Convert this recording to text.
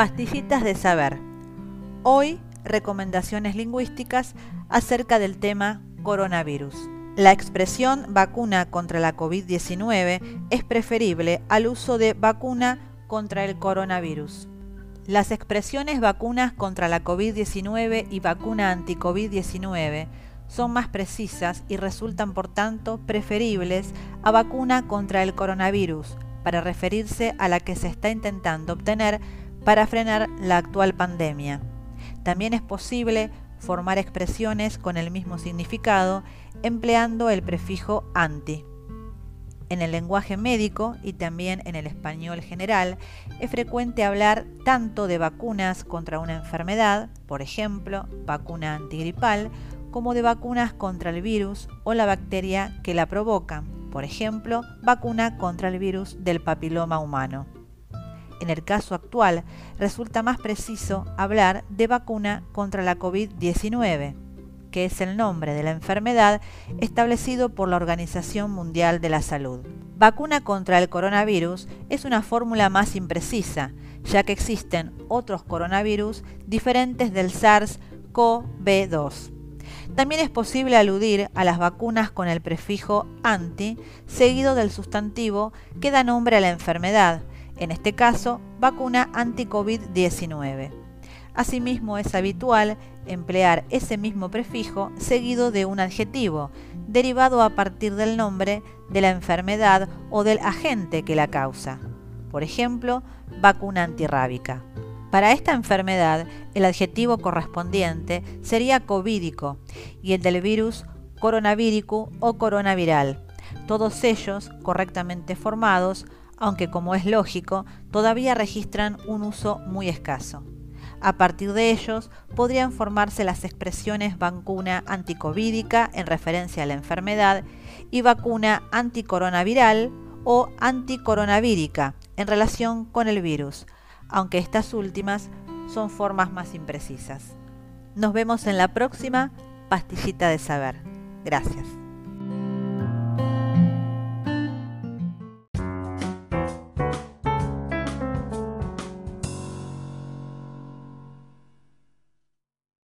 Pastillitas de saber. Hoy, recomendaciones lingüísticas acerca del tema coronavirus. La expresión vacuna contra la COVID-19 es preferible al uso de vacuna contra el coronavirus. Las expresiones vacunas contra la COVID-19 y vacuna anti-COVID-19 son más precisas y resultan por tanto preferibles a vacuna contra el coronavirus para referirse a la que se está intentando obtener para frenar la actual pandemia. También es posible formar expresiones con el mismo significado empleando el prefijo anti. En el lenguaje médico y también en el español general es frecuente hablar tanto de vacunas contra una enfermedad, por ejemplo, vacuna antigripal, como de vacunas contra el virus o la bacteria que la provoca, por ejemplo, vacuna contra el virus del papiloma humano. En el caso actual, resulta más preciso hablar de vacuna contra la COVID-19, que es el nombre de la enfermedad establecido por la Organización Mundial de la Salud. Vacuna contra el coronavirus es una fórmula más imprecisa, ya que existen otros coronavirus diferentes del SARS-CoV-2. También es posible aludir a las vacunas con el prefijo anti, seguido del sustantivo que da nombre a la enfermedad, en este caso, vacuna anti-COVID-19. Asimismo, es habitual emplear ese mismo prefijo seguido de un adjetivo, derivado a partir del nombre de la enfermedad o del agente que la causa. Por ejemplo, vacuna antirrábica. Para esta enfermedad, el adjetivo correspondiente sería covídico y el del virus coronavírico o coronaviral, todos ellos correctamente formados aunque como es lógico, todavía registran un uso muy escaso. A partir de ellos podrían formarse las expresiones vacuna anticovídica en referencia a la enfermedad y vacuna anticoronaviral o anticoronavírica en relación con el virus, aunque estas últimas son formas más imprecisas. Nos vemos en la próxima pastillita de saber. Gracias.